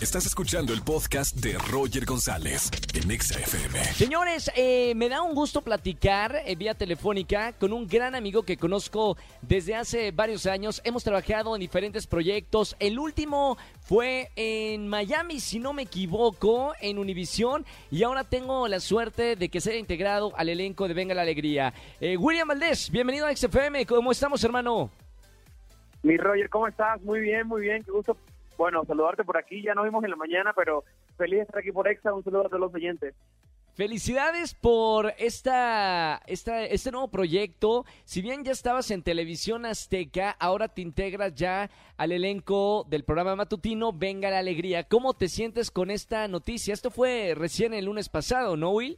Estás escuchando el podcast de Roger González en XFM. Señores, eh, me da un gusto platicar eh, vía telefónica con un gran amigo que conozco desde hace varios años. Hemos trabajado en diferentes proyectos. El último fue en Miami, si no me equivoco, en Univisión. Y ahora tengo la suerte de que sea integrado al elenco de Venga la Alegría. Eh, William Valdés, bienvenido a XFM. ¿Cómo estamos, hermano? Mi Roger, ¿cómo estás? Muy bien, muy bien. Qué gusto bueno, saludarte por aquí, ya nos vimos en la mañana, pero feliz de estar aquí por Exa, un saludo a todos los oyentes. Felicidades por esta, esta, este nuevo proyecto. Si bien ya estabas en Televisión Azteca, ahora te integras ya al elenco del programa matutino Venga la Alegría. ¿Cómo te sientes con esta noticia? Esto fue recién el lunes pasado, ¿no, Will?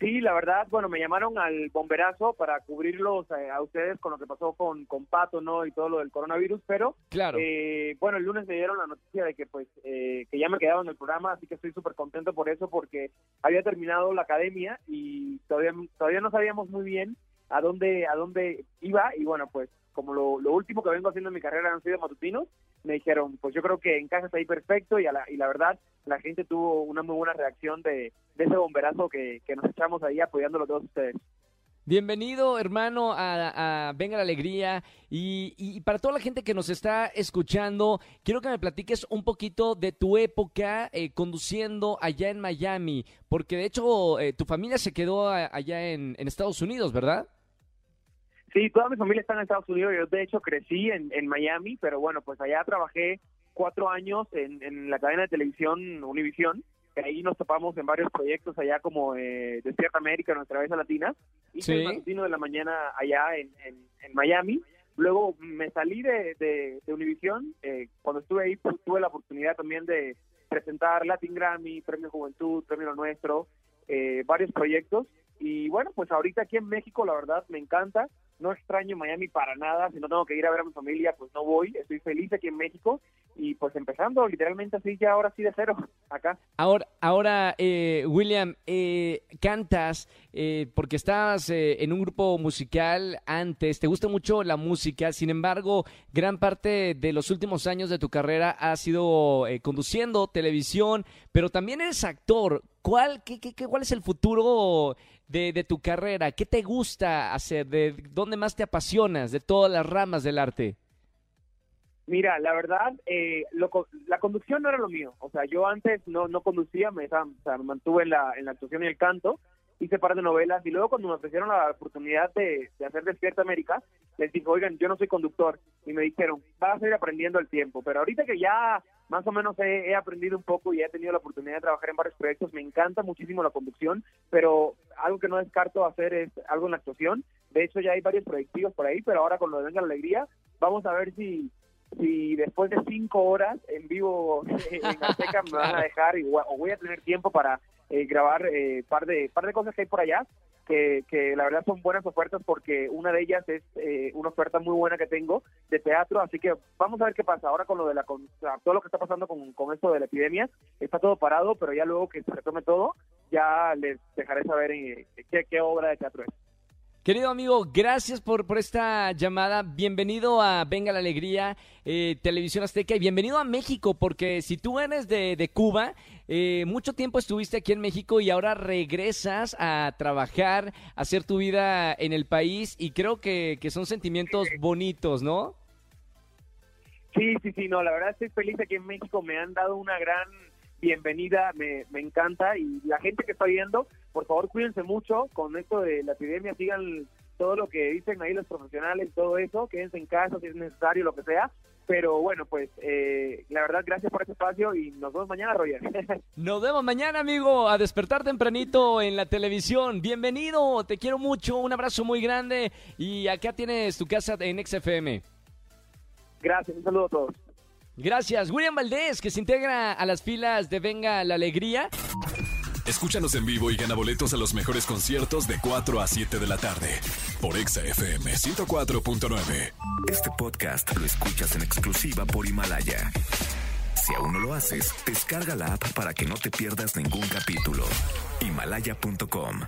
Sí, la verdad, bueno, me llamaron al bomberazo para cubrirlos eh, a ustedes con lo que pasó con, con Pato, ¿no? Y todo lo del coronavirus, pero, claro. Eh, bueno, el lunes me dieron la noticia de que, pues, eh, que ya me quedaba en el programa, así que estoy súper contento por eso, porque había terminado la academia y todavía, todavía no sabíamos muy bien a dónde, a dónde iba, y bueno, pues, como lo, lo último que vengo haciendo en mi carrera han sido matutinos, me dijeron, pues yo creo que en casa está ahí perfecto y, la, y la verdad, la gente tuvo una muy buena reacción de, ese bomberazo que, nos echamos ahí apoyándolo todos ustedes. Bienvenido, hermano, a, Venga la Alegría. Y, para toda la gente que nos está escuchando, quiero que me platiques un poquito de tu época eh, conduciendo allá en Miami, porque de hecho eh, tu familia se quedó allá en, en Estados Unidos, ¿verdad? Sí, toda mi familia está en Estados Unidos. Yo, de hecho, crecí en, en Miami, pero bueno, pues allá trabajé cuatro años en, en la cadena de televisión Univision. Que ahí nos topamos en varios proyectos allá como eh, Despierta América, nuestra vez latina. Hice el matutino de la mañana allá en, en, Miami. Luego me salí de, de, Univision. Eh, cuando estuve ahí pues, tuve la oportunidad también de presentar Latin Grammy, Premio Juventud, Premio Lo Nuestro, eh, varios proyectos. Y bueno, pues ahorita aquí en México la verdad me encanta no extraño Miami para nada, si no tengo que ir a ver a mi familia, pues no voy, estoy feliz aquí en México y pues empezando literalmente así ya ahora sí de cero acá. Ahora, ahora eh, William, eh, cantas eh, porque estabas en un grupo musical antes, te gusta mucho la música, sin embargo, gran parte de los últimos años de tu carrera ha sido conduciendo televisión, pero también eres actor. ¿Cuál, qué, qué, ¿Cuál es el futuro de, tu carrera? ¿Qué te gusta hacer? ¿De dónde más te apasionas de todas las ramas del arte? Mira, la verdad, eh, la conducción no era lo mío. O sea, yo antes no, no conducía, me, mantuve en la, en la actuación y el canto, hice par de novelas y luego cuando me ofrecieron la oportunidad de, de, hacer Despierta América, les dije, oigan, yo no soy conductor. Y me dijeron, vas a ir aprendiendo el tiempo. Pero ahorita que ya más o menos he, aprendido un poco y he tenido la oportunidad de trabajar en varios proyectos. Me encanta muchísimo la conducción, pero algo que no descarto hacer es algo en la actuación. De hecho, ya hay varios proyectos por ahí, pero ahora con lo de Venga la Alegría, vamos a ver si si después de cinco horas en vivo en Azteca me van a dejar o voy a tener tiempo para eh, grabar eh, par de par de cosas que hay por allá que, la verdad son buenas ofertas porque una de ellas es eh, una oferta muy buena que tengo de teatro, así que vamos a ver qué pasa ahora con lo de la con, todo lo que está pasando con, con esto de la epidemia, está todo parado, pero ya luego que se retome todo, ya les dejaré saber en, qué, qué obra de teatro es. Querido amigo, gracias por, por esta llamada. Bienvenido a Venga la Alegría, eh, Televisión Azteca, y bienvenido a México, porque si tú eres de, de Cuba, eh, mucho tiempo estuviste aquí en México y ahora regresas a trabajar, a hacer tu vida en el país, y creo que, que son sentimientos bonitos, ¿no? Sí, sí, sí, no, la verdad estoy feliz aquí en México, me han dado una gran bienvenida, me, me encanta, y la gente que está viendo por favor cuídense mucho con esto de la epidemia, sigan todo lo que dicen ahí los profesionales, todo eso, quédense en casa si es necesario, lo que sea. Pero bueno, pues eh, la verdad, gracias por este espacio y nos vemos mañana, Roger. Nos vemos mañana, amigo, a despertar tempranito en la televisión. Bienvenido, te quiero mucho, un abrazo muy grande y acá tienes tu casa en XFM. Gracias, un saludo a todos. Gracias. William Valdés, que se integra a las filas de Venga la Alegría. Escúchanos en vivo y gana boletos a los mejores conciertos de 4 a 7 de la tarde por Exa FM 104.9. Este podcast lo escuchas en exclusiva por Himalaya. Si aún no lo haces, descarga la app para que no te pierdas ningún capítulo. Himalaya.com